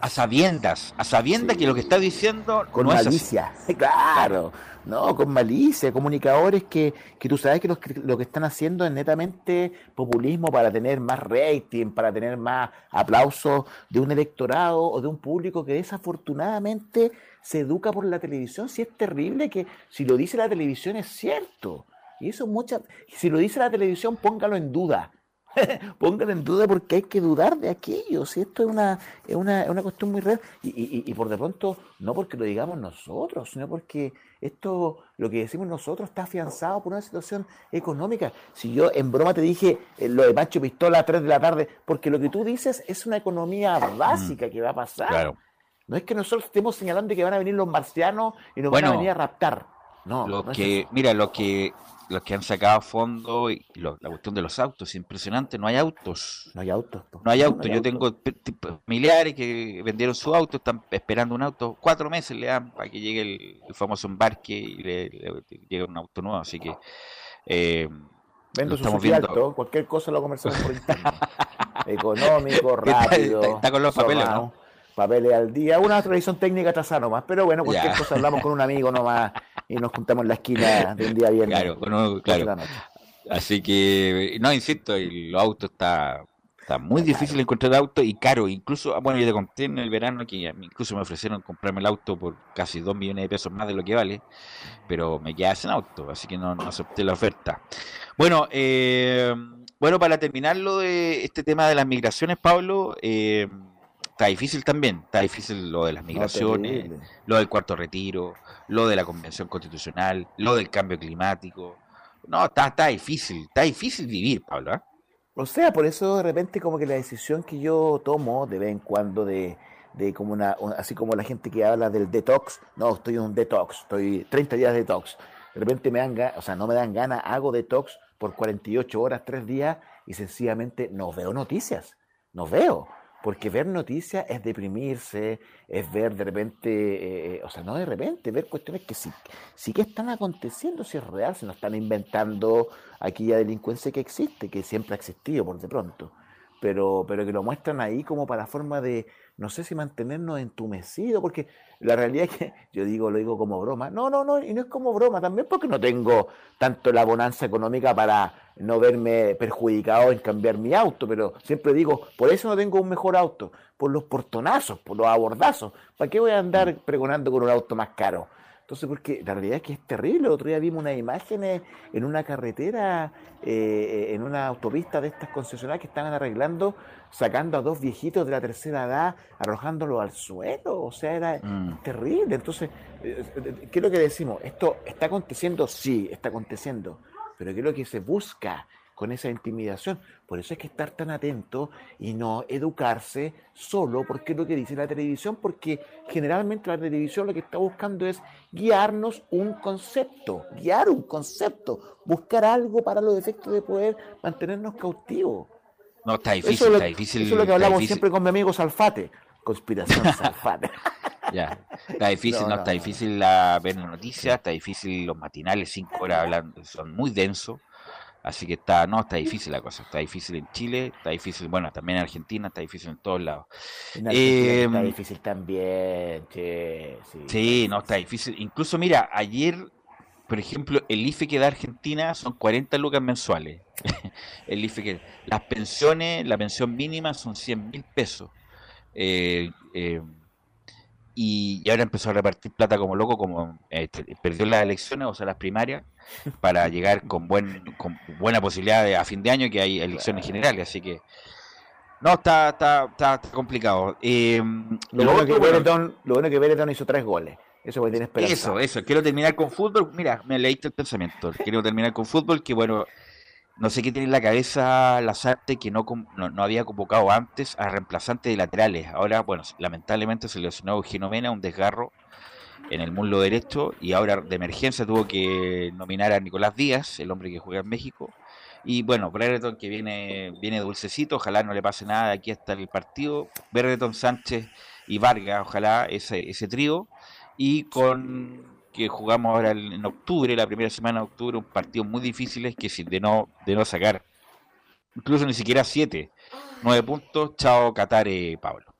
A sabiendas, a sabiendas que lo que está diciendo con malicia, (laughs) claro, no, con malicia, comunicadores que, que tú sabes que, lo que están haciendo es netamente populismo para tener más rating, para tener más aplausos de un electorado o de un público que desafortunadamente se educa por la televisión, si es terrible que si lo dice la televisión es cierto. Y eso mucha, si lo dice la televisión, póngalo en duda. (laughs) póngalo en duda porque hay que dudar de aquello. Si esto es una, es una, una cuestión muy real. Y, y, por de pronto, no porque lo digamos nosotros, sino porque esto, lo que decimos nosotros, está afianzado por una situación económica. Si yo en broma te dije eh, lo de Macho Pistola a 3 de la tarde, porque lo que tú dices es una economía básica que va a pasar. Claro. No es que nosotros estemos señalando que van a venir los marcianos y nos van a venir a raptar. No, lo que, mira, lo que los que han sacado fondo y la cuestión de los autos, es impresionante, no hay autos. No hay autos. No hay autos. Yo tengo familiares que vendieron su auto, están esperando un auto, cuatro meses le dan para que llegue el, famoso embarque y le, llegue un auto nuevo, así que... Eh, Vendo su viendo. cualquier cosa lo conversamos por (laughs) internet. Económico, rápido. Está, con los papeles, ¿no? Papeles al día. Una tradición técnica atrasada nomás, pero bueno, cualquier cosa hablamos con un amigo nomás y nos juntamos en la esquina de un día bien. Claro, claro. Así que, no, insisto, el auto está, está muy difícil encontrar auto y caro. Incluso, ah, bueno, yo te conté en el verano que incluso me ofrecieron comprarme el auto por casi 2 millones de pesos más de lo que vale, pero me quedé sin auto, así que no, no acepté la oferta. Bueno, eh, bueno, para terminar lo de este tema de las migraciones, Pablo, eh, está difícil también. Está difícil lo de las migraciones, lo del cuarto retiro, lo de la convención constitucional, lo del cambio climático. No, está, está difícil, está difícil vivir, Pablo. ¿eh? O sea, por eso de repente como que la decisión que yo tomo de vez en cuando de, de como una, así como la gente que habla del detox, no, estoy en un detox, estoy 30 días de detox. De repente me dan, o sea, no me dan ganas, hago detox por 48 horas, 3 días y sencillamente no veo noticias, no veo porque ver noticias es deprimirse, es ver de repente, eh, o sea, no de repente, ver cuestiones que sí, sí que están aconteciendo, si es real, se nos están inventando aquella delincuencia que existe, que siempre ha existido por de pronto. pero, pero que lo muestran ahí como para forma de, no sé si mantenernos entumecidos, porque la realidad es que (laughs) yo digo, lo digo como broma. No, no, no, y no es como broma, también porque no tengo tanto la bonanza económica para no verme perjudicado en cambiar mi auto, pero siempre digo, por eso no tengo un mejor auto, por los portonazos, por los abordazos. ¿Para qué voy a andar mm. pregonando con un auto más caro? Entonces, porque la realidad es que es terrible. El otro día vimos unas imágenes en una carretera, eh, en una autopista de estas concesionarias que estaban arreglando, sacando a dos viejitos de la tercera edad, arrojándolos al suelo. O sea, era mm. terrible. Entonces, eh, ¿qué es lo que decimos? ¿Esto está aconteciendo? Sí, está aconteciendo. Pero ¿qué es lo que se busca? Con esa intimidación. Por eso hay que estar tan atento y no educarse solo porque es lo que dice la televisión, porque generalmente la televisión lo que está buscando es guiarnos un concepto, guiar un concepto, buscar algo para los efectos de poder mantenernos cautivos. No, está difícil, está difícil. Eso es lo que hablamos siempre con mi amigo Salfate, conspiración (laughs) Salfate. ya, está difícil, no, está difícil la, ver noticias, está difícil los matinales, cinco horas hablando, son muy densos. Así que está, no, está difícil la cosa. Está difícil en Chile, está difícil, bueno, también en Argentina, está difícil en todos lados. En eh, está difícil también, che, sí. no, está difícil. Incluso, mira, ayer, por ejemplo, el IFE que da Argentina son 40 lucas mensuales. (laughs) el IFE que. Las pensiones, la pensión mínima son 100 mil pesos. Eh, eh, y, ahora empezó a repartir plata como loco, como perdió las elecciones, o sea, las primarias para llegar con, buen, con buena posibilidad de, a fin de año que hay elecciones generales, así que no, está, está, está, complicado. Eh, lo, bueno que Bereton, lo bueno que hizo tres goles. Eso tiene esperanza. Eso, eso. Quiero terminar con fútbol. Mira, me leíste el pensamiento. Quiero terminar con fútbol, que bueno, no sé qué tiene en la cabeza Lazarte, que no, no, no, había convocado antes a reemplazantes de laterales. Ahora, bueno, lamentablemente se lesionó Eugenio Mena, un desgarro en el mundo derecho y ahora de emergencia tuvo que nominar a Nicolás Díaz, el hombre que juega en México. Y bueno, Brereton que viene, viene dulcecito, ojalá no le pase nada aquí hasta el partido. Brereton, Sánchez y Vargas, ojalá ese, ese trío. Y con que jugamos ahora en octubre, la primera semana de octubre, un partido muy difícil que de no, de no sacar, incluso ni siquiera siete, nueve puntos, chao Qatar, Pablo.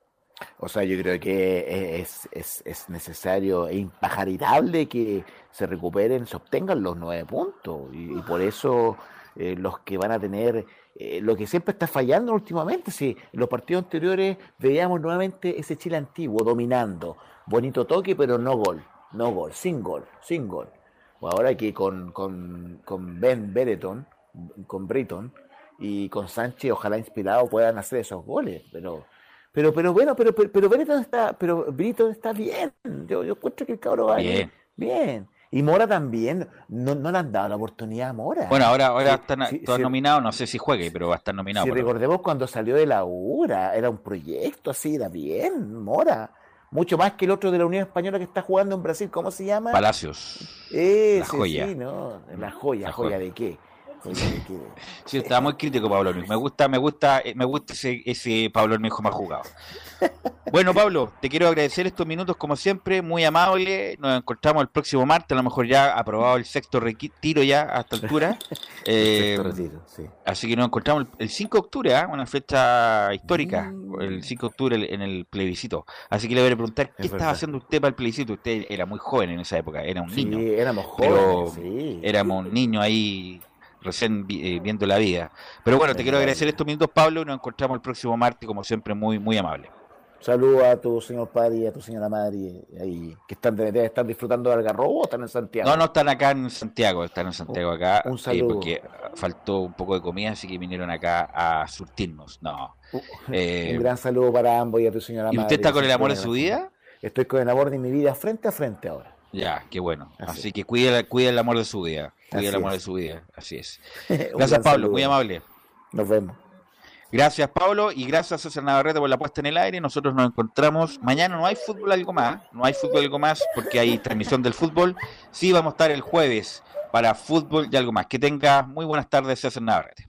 O sea, yo creo que es, es, es necesario e impajaritable que se recuperen, se obtengan los nueve puntos. Y, por eso eh, los que van a tener eh, lo que siempre está fallando últimamente, si en los partidos anteriores veíamos nuevamente ese Chile antiguo dominando, bonito toque, pero no gol, no gol, sin gol, sin gol. O ahora que con, con, con Ben Bereton, con Britton y con Sánchez, ojalá inspirado, puedan hacer esos goles, pero pero, pero bueno, pero, pero, pero está, pero está bien. Yo, yo encuentro que el cabrón va bien. bien. Y Mora también, no, no le han dado la oportunidad a Mora. Bueno, ahora, ahora está, nominado, no sé si juegue, pero va a estar nominado. Si recordemos cuando salió de la URA, era un proyecto así, era bien, Mora. Mucho más que el otro de la Unión Española que está jugando en Brasil, ¿cómo se llama? Palacios. la joya. Sí, no, la joya, joya de qué. (laughs) Sí, estaba muy crítico Pablo. Me gusta, me gusta, eh, me gusta ese, ese Pablo Hermejo más jugado. Bueno, Pablo, te quiero agradecer estos minutos como siempre, muy amable. Nos encontramos el próximo martes, a lo mejor ya aprobado el sexto retiro ya a esta altura. (laughs) Eh, así que nos encontramos el, 5 de octubre, ¿ah? una fecha histórica, mm. el 5 de octubre en el plebiscito. Así que le voy a preguntar, ¿qué estaba haciendo usted para el plebiscito? Usted era muy joven en esa época, era un niño. éramos jóvenes, Éramos un niño ahí recién eh, viendo la vida. Pero bueno, te quiero agradecer estos minutos, Pablo, y nos encontramos el próximo martes, como siempre, muy, muy amable. Saludos a tu señor padre y a tu señora madre ahí, que están, están disfrutando del Algarrobo o están en Santiago. No, no están acá en Santiago, están en Santiago acá. Un eh, saludo. porque faltó un poco de comida, así que vinieron acá a surtirnos. No. Uh, eh, (laughs) un gran saludo para ambos y a tu señora madre. ¿Y usted está con el amor de su vida? Estoy con el amor de mi vida frente a frente ahora. Ya, qué bueno. Así, que cuide, cuide el amor de su vida. Cuide el amor de su vida. Así es. (laughs) Gracias, Pablo. Muy amable. Nos vemos. Gracias, Pablo, y gracias a César Navarrete por la puesta en el aire. Nosotros nos encontramos mañana. No hay fútbol algo más, no hay fútbol algo más porque hay transmisión del fútbol. Sí, vamos a estar el jueves para fútbol y algo más. Que tenga muy buenas tardes, César Navarrete.